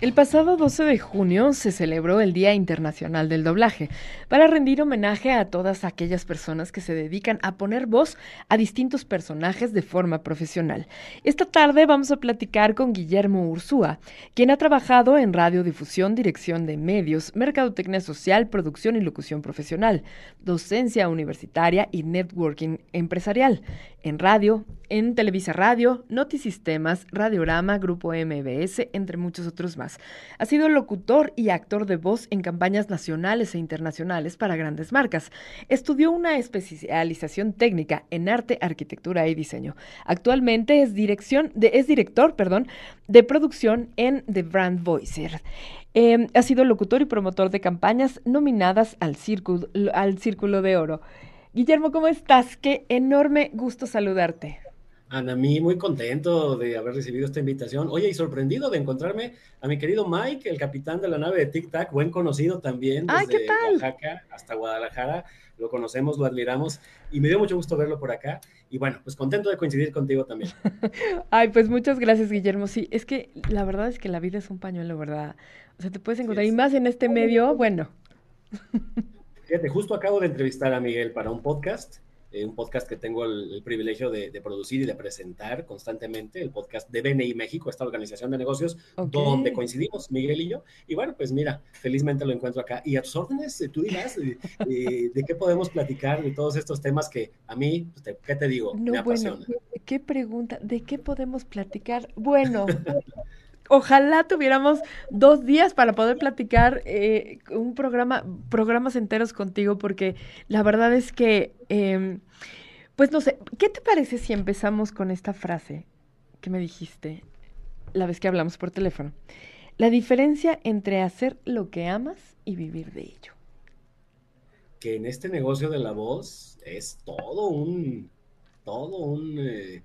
El pasado 12 de junio se celebró el Día Internacional del Doblaje para rendir homenaje a todas aquellas personas que se dedican a poner voz a distintos personajes de forma profesional. Esta tarde vamos a platicar con Guillermo Ursúa, quien ha trabajado en radiodifusión, dirección de medios, mercadotecnia social, producción y locución profesional, docencia universitaria y networking empresarial, en radio, en Televisa Radio, Notisistemas, Radiorama, Grupo MBS, entre muchos otros más. Ha sido locutor y actor de voz en campañas nacionales e internacionales para grandes marcas. Estudió una especialización técnica en arte, arquitectura y diseño. Actualmente es, director de producción en The Brand Voicer. Eh, ha sido locutor y promotor de campañas nominadas al Círculo, al Círculo de Oro. Guillermo, ¿cómo estás? Qué enorme gusto saludarte. Ana, mí muy contento de haber recibido esta invitación. Oye, y sorprendido de encontrarme a mi querido Mike, el capitán de la nave de Tic Tac, buen conocido también desde Oaxaca hasta Guadalajara. Lo conocemos, lo admiramos y me dio mucho gusto verlo por acá. Y bueno, pues contento de coincidir contigo también. Ay, pues muchas gracias, Guillermo. Sí, es que la verdad es que la vida es un pañuelo, ¿verdad? O sea, te puedes encontrar, y más en este medio, bueno. Fíjate, justo acabo de entrevistar a Miguel para un podcast eh, un podcast que tengo el, privilegio de, producir y de presentar constantemente, el podcast de BNI México, esta organización de negocios, donde coincidimos Miguel y yo. Y bueno, pues mira, felizmente lo encuentro acá. Y a tus órdenes, eh, tú dirás, eh, de qué podemos platicar de todos estos temas que a mí, pues, ¿qué te digo? me apasionan. Bueno, qué pregunta, ¿de qué podemos platicar? Bueno, ojalá tuviéramos dos días para poder platicar eh, un programa, programas enteros contigo, porque la verdad es que, em, pues no sé, ¿qué te parece si empezamos con esta frase que me dijiste la vez que hablamos por teléfono? La diferencia entre hacer lo que amas y vivir de ello. Que en este negocio de la voz es todo un, todo un... Eh,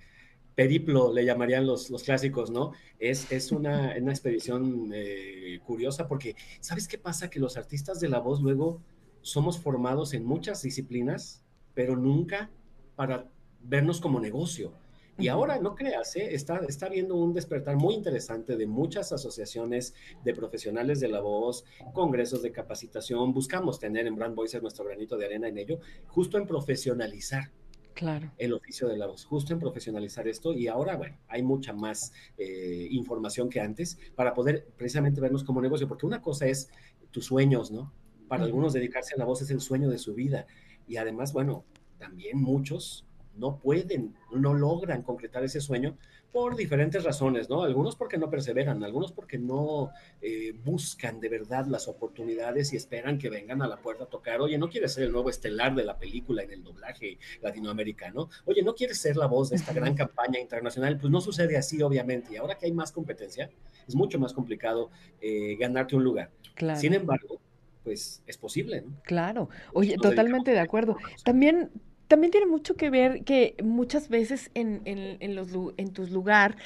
periplo, le llamarían los, los clásicos, ¿no? Es, es una, una expedición eh, curiosa porque, ¿sabes qué pasa? Que los artistas de la voz luego somos formados en muchas disciplinas, pero nunca para vernos como negocio. Y ahora, no creas, ¿eh? está, está habiendo un despertar muy interesante de muchas asociaciones de profesionales de la voz, congresos de capacitación. Buscamos tener en Brand Voices nuestro granito de arena en ello, justo en profesionalizar claro. el oficio de la voz, justo en profesionalizar esto y ahora, bueno, hay mucha más eh, información que antes para poder precisamente vernos como negocio, porque una cosa es tus sueños, ¿no? Para algunos dedicarse a la voz es el sueño de su vida y además, bueno, también muchos no pueden, no logran concretar ese sueño por diferentes razones, ¿no? Algunos porque no perseveran, algunos porque no eh, buscan de verdad las oportunidades y esperan que vengan a la puerta a tocar. Oye, no quieres ser el nuevo estelar de la película en el doblaje latinoamericano. Oye, no quieres ser la voz de esta gran campaña internacional. Pues no sucede así, obviamente. Y ahora que hay más competencia, es mucho más complicado eh, ganarte un lugar. Sin embargo, pues es posible, ¿no? Claro. Oye, totalmente de acuerdo. También también tiene mucho que ver que muchas veces en, en, los, en tus lugar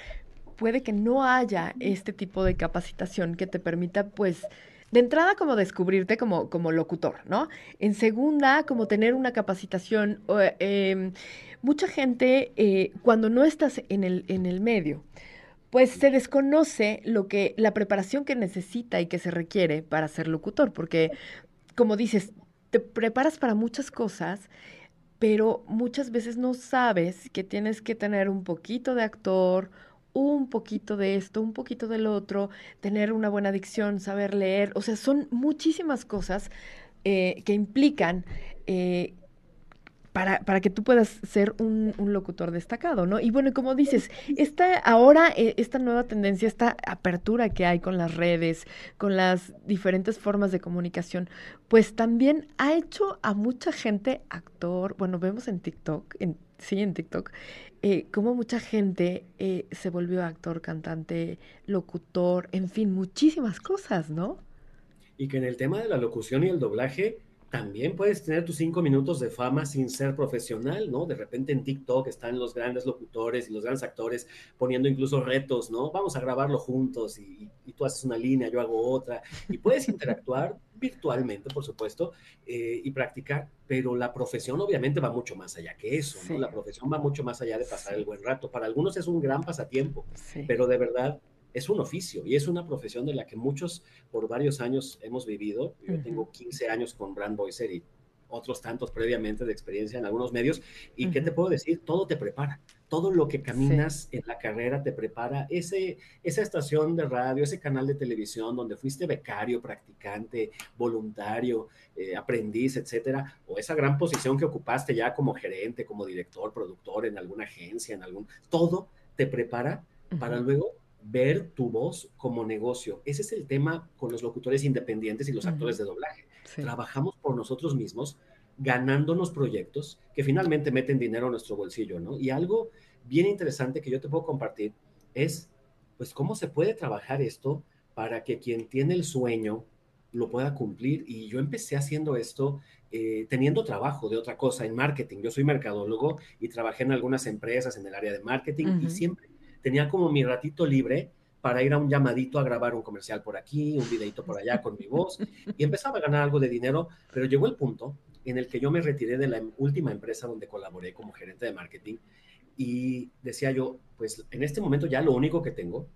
puede que no haya este tipo de capacitación que te permita, pues, de entrada como descubrirte como, como locutor, ¿no? En segunda, como tener una capacitación. Em, mucha gente, eh, cuando no estás en el, en el medio, pues se desconoce lo que, la preparación que necesita y que se requiere para ser locutor, porque, como dices, te preparas para muchas cosas pero muchas veces no sabes que tienes que tener un poquito de actor, un poquito de esto, un poquito del otro, tener una buena dicción, saber leer, o sea, son muchísimas cosas eh, que implican eh, para, que tú puedas ser un, locutor destacado, ¿no? Y bueno, como dices, esta, ahora eh, esta nueva tendencia, esta apertura que hay con las redes, con las diferentes formas de comunicación, pues también ha hecho a mucha gente actor, bueno, vemos en TikTok, en, sí, en TikTok, eh, como mucha gente eh, se volvió actor, cantante, locutor, en fin, muchísimas cosas, ¿no? Y que en el tema de la locución y el doblaje, también puedes tener tus cinco minutos de fama sin ser profesional, ¿no? De repente en TikTok están los grandes locutores y los grandes actores poniendo incluso retos, ¿no? Vamos a grabarlo juntos y, tú haces una línea, yo hago otra, y puedes interactuar virtualmente, por supuesto, eh, y practicar, pero la profesión obviamente va mucho más allá que eso, ¿no? La profesión va mucho más allá de pasar el buen rato. Para algunos es un gran pasatiempo, pero de verdad es un oficio y es una profesión de la que muchos por varios años hemos vivido. Yo tengo 15 años con Brand Voicer y otros tantos previamente de experiencia en algunos medios. ¿Y qué te puedo decir? Todo te prepara. Todo lo que caminas en la carrera te prepara. Ese, esa estación de radio, ese canal de televisión donde fuiste becario, practicante, voluntario, eh, aprendiz, etcétera, o esa gran posición que ocupaste ya como gerente, como director, productor en alguna agencia, en algún. Todo te prepara para luego ver tu voz como negocio. Ese es el tema con los locutores independientes y los actores de doblaje. Trabajamos por nosotros mismos, ganándonos proyectos que finalmente meten dinero a nuestro bolsillo, ¿no? Y algo bien interesante que yo te puedo compartir es, pues, cómo se puede trabajar esto para que quien tiene el sueño lo pueda cumplir. Y yo empecé haciendo esto eh, teniendo trabajo de otra cosa en marketing. Yo soy mercadólogo y trabajé en algunas empresas en el área de marketing y siempre tenía como mi ratito libre para ir a un llamadito a grabar un comercial por aquí, un videito por allá con mi voz, y empezaba a ganar algo de dinero, pero llegó el punto en el que yo me retiré de la última empresa donde colaboré como gerente de marketing y decía yo, pues en este momento ya lo único que tengo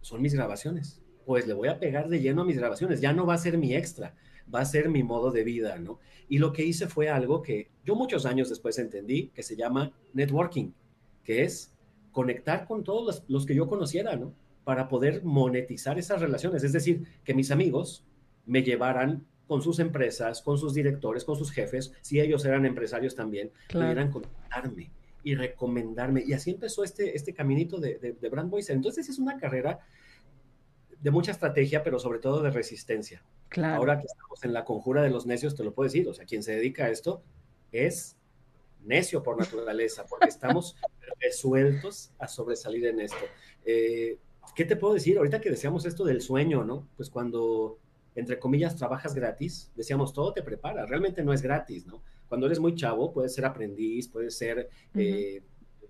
son mis grabaciones, pues le voy a pegar de lleno a mis grabaciones, ya no va a ser mi extra, va a ser mi modo de vida, ¿no? Y lo que hice fue algo que yo muchos años después entendí, que se llama networking, que es conectar con todos los, que yo conociera, ¿no? Para poder monetizar esas relaciones. Es decir, que mis amigos me llevaran con sus empresas, con sus directores, con sus jefes, si ellos eran empresarios también, pudieran contactarme y recomendarme. Y así empezó este, este caminito de, de, Brand Voice. Entonces es una carrera de mucha estrategia, pero sobre todo de resistencia. Claro. Ahora que estamos en la conjura de los necios, te lo puedo decir, o sea, quien se dedica a esto es necio por naturaleza, porque estamos resueltos a sobresalir en esto. Eh, ¿Qué te puedo decir? Ahorita que decíamos esto del sueño, ¿no? Pues cuando, entre comillas, trabajas gratis, decíamos, todo te prepara, realmente no es gratis, ¿no? Cuando eres muy chavo, puedes ser aprendiz, puedes ser eh,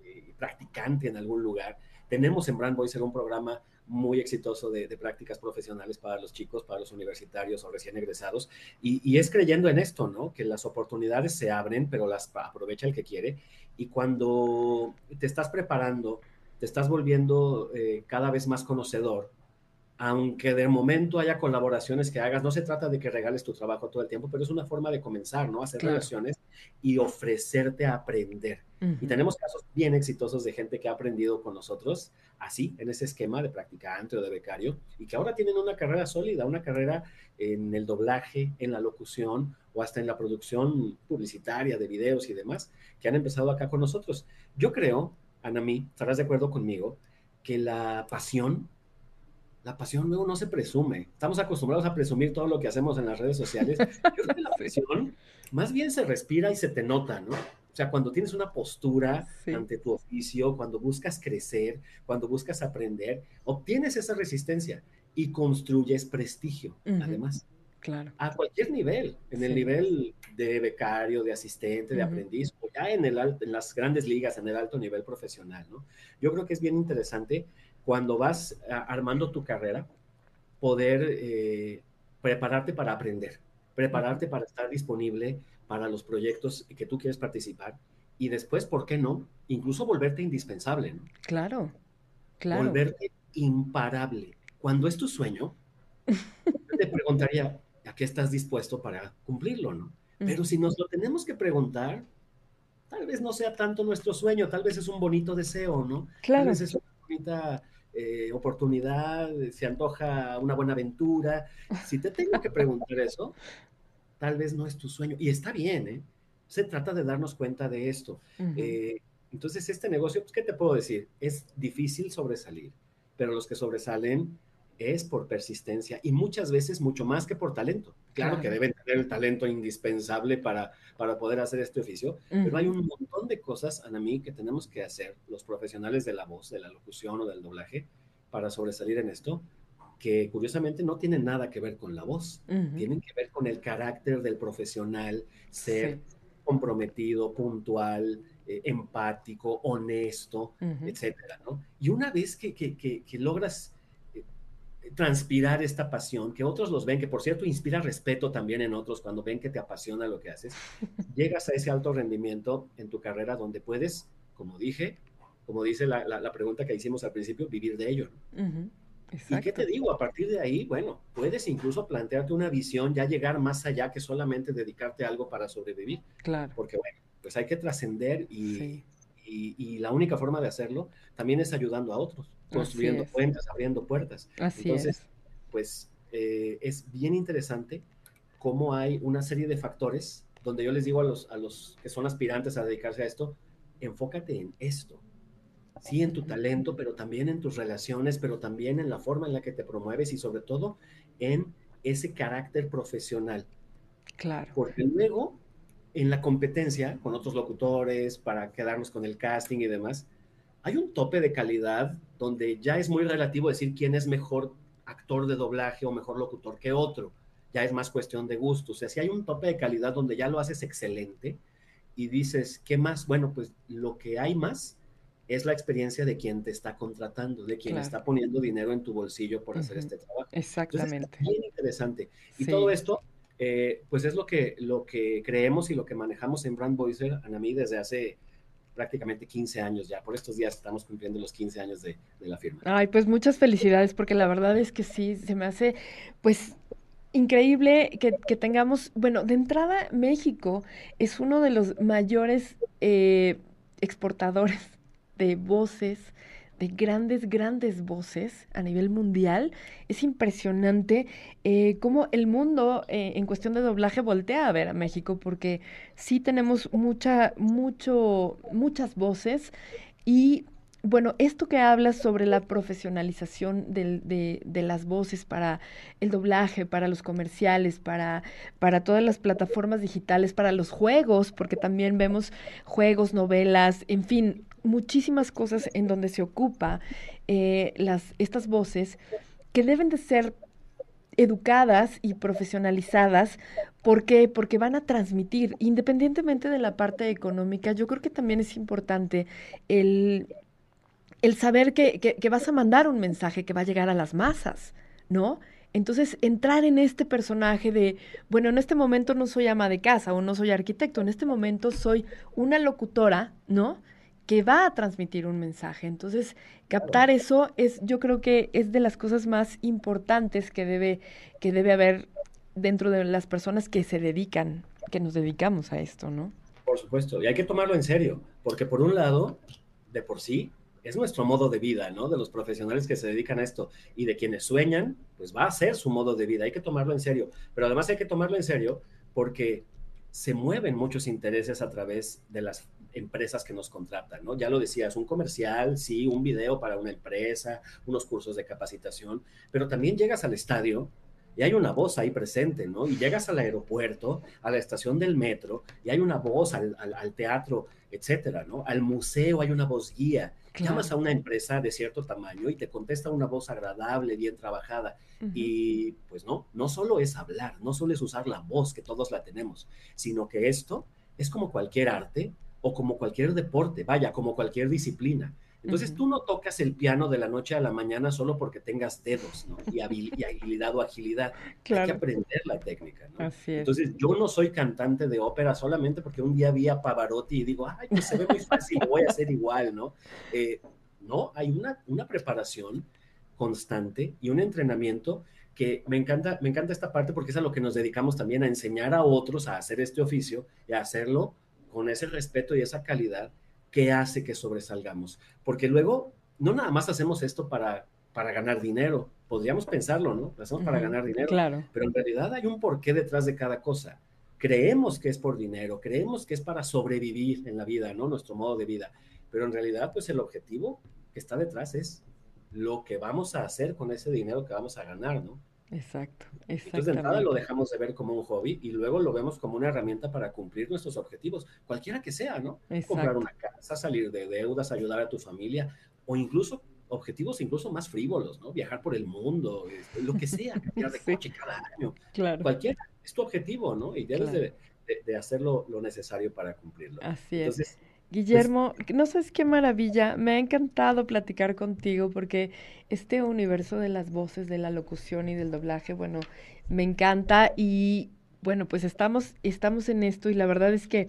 eh, practicante en algún lugar. Tenemos en Brand Voice un programa muy exitoso de, prácticas profesionales para los chicos, para los universitarios o recién egresados. Y, es creyendo en esto, ¿no? Que las oportunidades se abren, pero las aprovecha el que quiere. Y cuando te estás preparando, te estás volviendo eh, cada vez más conocedor, aunque de momento haya colaboraciones que hagas, no se trata de que regales tu trabajo todo el tiempo, pero es una forma de comenzar, ¿no? Hacer relaciones y ofrecerte a aprender. Y tenemos casos bien exitosos de gente que ha aprendido con nosotros, así, en ese esquema de practicante o de becario, y que ahora tienen una carrera sólida, una carrera en el doblaje, en la locución o hasta en la producción publicitaria de videos y demás, que han empezado acá con nosotros. Yo creo, Anami, estarás de acuerdo conmigo, que la pasión la pasión luego no se presume. Estamos acostumbrados a presumir todo lo que hacemos en las redes sociales. Yo creo que la pasión más bien se respira y se te nota, ¿no? O sea, cuando tienes una postura ante tu oficio, cuando buscas crecer, cuando buscas aprender, obtienes esa resistencia y construyes prestigio, además. Claro. A cualquier nivel, en el nivel de becario, de asistente, de aprendiz, o ya en, el, en las grandes ligas, en el alto nivel profesional, ¿no? Yo creo que es bien interesante cuando vas armando tu carrera, poder eh, prepararte para aprender, prepararte para estar disponible para los proyectos que tú quieres participar y después, ¿por qué no? Incluso volverte indispensable. ¿no? Claro, claro. Volverte imparable. Cuando es tu sueño, te preguntaría, ¿a qué estás dispuesto para cumplirlo? ¿no? Pero si nos lo tenemos que preguntar, tal vez no sea tanto nuestro sueño, tal vez es un bonito deseo, ¿no? Claro. Tal vez es una bonita eh, oportunidad, se antoja una buena aventura. Si te tengo que preguntar eso, tal vez no es tu sueño. Y está bien, ¿eh? Se trata de darnos cuenta de esto. Eh, entonces, este negocio, pues, ¿qué te puedo decir? Es difícil sobresalir, pero los que sobresalen es por persistencia y muchas veces mucho más que por talento. Claro, que deben tener el talento indispensable para, para poder hacer este oficio, pero hay un montón de cosas, Anami, que tenemos que hacer los profesionales de la voz, de la locución o del doblaje para sobresalir en esto, que curiosamente no tienen nada que ver con la voz, tienen que ver con el carácter del profesional, ser Sí. comprometido, puntual, eh, empático, honesto, Ujú. etcétera, ¿no? Y una vez que, que- que- que logras transpirar esta pasión, que otros los ven, que por cierto inspira respeto también en otros cuando ven que te apasiona lo que haces, llegas a ese alto rendimiento en tu carrera donde puedes, como dije, como dice la, la- la pregunta que hicimos al principio, vivir de ello. ¿no? ¿Y qué te digo? A partir de ahí, bueno, puedes incluso plantearte una visión, ya llegar más allá que solamente dedicarte a algo para sobrevivir, Claro. porque bueno, pues hay que trascender y, Sí. Y- y la única forma de hacerlo también es ayudando a otros, construyendo es. puentes, abriendo puertas. Así Entonces, es. pues eh, es bien interesante cómo hay una serie de factores donde yo les digo a los, a los que son aspirantes a dedicarse a esto, enfócate en esto. Sí, en tu talento, pero también en tus relaciones, pero también en la forma en la que te promueves y sobre todo en ese carácter profesional. Claro. Porque luego, en la competencia con otros locutores, para quedarnos con el casting y demás, hay un tope de calidad donde ya es muy relativo decir quién es mejor actor de doblaje o mejor locutor que otro. Ya es más cuestión de gusto. O sea, si hay un tope de calidad donde ya lo haces excelente y dices, ¿qué más? Bueno, pues lo que hay más es la experiencia de quien te está contratando, de quien Claro. está poniendo dinero en tu bolsillo por hacer este trabajo. Entonces, está Exactamente. bien interesante. Y Sí. todo esto, eh, pues es lo que, lo que creemos y lo que manejamos en Brand Voicer, Anamí, desde hace prácticamente 15 años ya. Por estos días estamos cumpliendo los 15 años de, de la firma. Ay, pues muchas felicidades, porque la verdad es que sí, se me hace, pues, increíble que, que tengamos, bueno, de entrada, México es uno de los mayores eh, exportadores de voces, de grandes, grandes voces a nivel mundial. Es impresionante eh, cómo el mundo eh, en cuestión de doblaje voltea a ver a México, porque sí tenemos mucha, mucho, muchas voces y bueno, esto que hablas sobre la profesionalización del- de, de las voces para el doblaje, para los comerciales, para, para todas las plataformas digitales, para los juegos, porque también vemos juegos, novelas, en fin, muchísimas cosas en donde se ocupa eh, las, estas voces que deben de ser educadas y profesionalizadas. ¿Por qué? Porque van a transmitir, independientemente de la parte económica, yo creo que también es importante el, el saber que, que- que vas a mandar un mensaje que va a llegar a las masas, ¿no? Entonces, entrar en este personaje de, bueno, en este momento no soy ama de casa o no soy arquitecto, en este momento soy una locutora, ¿no? Que va a transmitir un mensaje. Entonces, captar eso es, yo creo que es de las cosas más importantes que debe, que debe haber dentro de las personas que se dedican, que nos dedicamos a esto, ¿no? Por supuesto, y hay que tomarlo en serio, porque por un lado, de por sí, es nuestro modo de vida, ¿no? De los profesionales que se dedican a esto y de quienes sueñan, pues va a ser su modo de vida, hay que tomarlo en serio, pero además hay que tomarlo en serio porque se mueven muchos intereses a través de las empresas que nos contratan, ¿no? Ya lo decías, un comercial, sí, un video para una empresa, unos cursos de capacitación, pero también llegas al estadio y hay una voz ahí presente, ¿no? Y llegas al aeropuerto, a la estación del metro, y hay una voz al, teatro, etcétera, ¿no? Al museo hay una voz guía. Llamas a una empresa de cierto tamaño y te contesta una voz agradable, bien trabajada. Y pues no, no solo es hablar, no solo es usar la voz, que todos la tenemos, sino que esto es como cualquier arte o como cualquier deporte, vaya, como cualquier disciplina. Entonces Ujú. tú no tocas el piano de la noche a la mañana solo porque tengas dedos, ¿no? Y, habil- y habilidad o agilidad. Hay que Claro, aprender la técnica, ¿no? así es. Entonces, yo no soy cantante de ópera solamente porque un día vi a Pavarotti y digo, ay, pues se ve muy fácil, lo voy a hacer igual, ¿no? Eh, no, hay una, una preparación constante y un entrenamiento que me encanta, me encanta esta parte porque es a lo que nos dedicamos también a enseñar a otros a hacer este oficio y a hacerlo con ese respeto y esa calidad que hace que sobresalgamos. Porque luego, no nada más hacemos esto para, para ganar dinero, podríamos pensarlo, ¿no? Lo hacemos para ganar dinero, Claro, pero en realidad hay un porqué detrás de cada cosa. Creemos que es por dinero, creemos que es para sobrevivir en la vida, ¿no? Nuestro modo de vida. Pero en realidad, pues el objetivo que está detrás es lo que vamos a hacer con ese dinero que vamos a ganar, ¿no? Exacto, Entonces, de entrada lo dejamos de ver como un hobby y luego lo vemos como una herramienta para cumplir nuestros objetivos, cualquiera que sea, ¿no? Comprar una casa, salir de deudas, ayudar a tu familia o incluso objetivos incluso más frívolos, ¿no? Viajar por el mundo, este, lo que sea, cambiar de coche cada año. Claro. Cualquier es tu objetivo, ¿no? Y debes de, de, hacer lo, necesario para cumplirlo. Así es. Guillermo, no sabes qué maravilla, me ha encantado platicar contigo porque este universo de las voces, de la locución y del doblaje, bueno, me encanta y bueno, pues estamos, estamos en esto y la verdad es que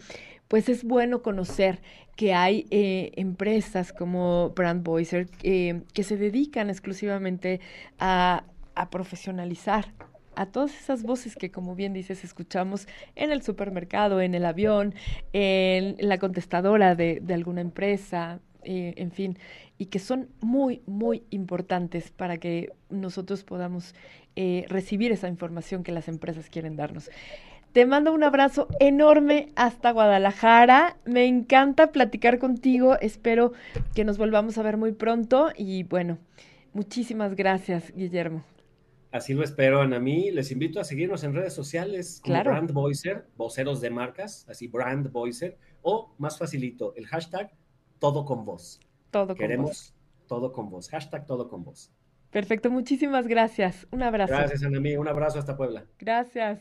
pues es bueno conocer que hay eh, empresas como Brand Voicer eh, que se dedican exclusivamente a, a profesionalizar a todas esas voces que, como bien dices, escuchamos en el supermercado, en el avión, en la contestadora de, alguna empresa, eh, en fin, y que son muy, muy importantes para que nosotros podamos eh, recibir esa información que las empresas quieren darnos. Te mando un abrazo enorme hasta Guadalajara. Me encanta platicar contigo. Espero que nos volvamos a ver muy pronto. Y bueno, muchísimas gracias, Guillermo. Así lo espero, Ana. mí les invito a seguirnos en redes sociales como Brand Voicer, voceros de marcas, así Brand Voicer, o más facilito, el hashtag todo con voz. Todo con Queremos todo con voz. Hashtag todo con voz. Perfecto, muchísimas gracias. Un abrazo. Gracias, Ana. Un abrazo hasta Puebla. Gracias.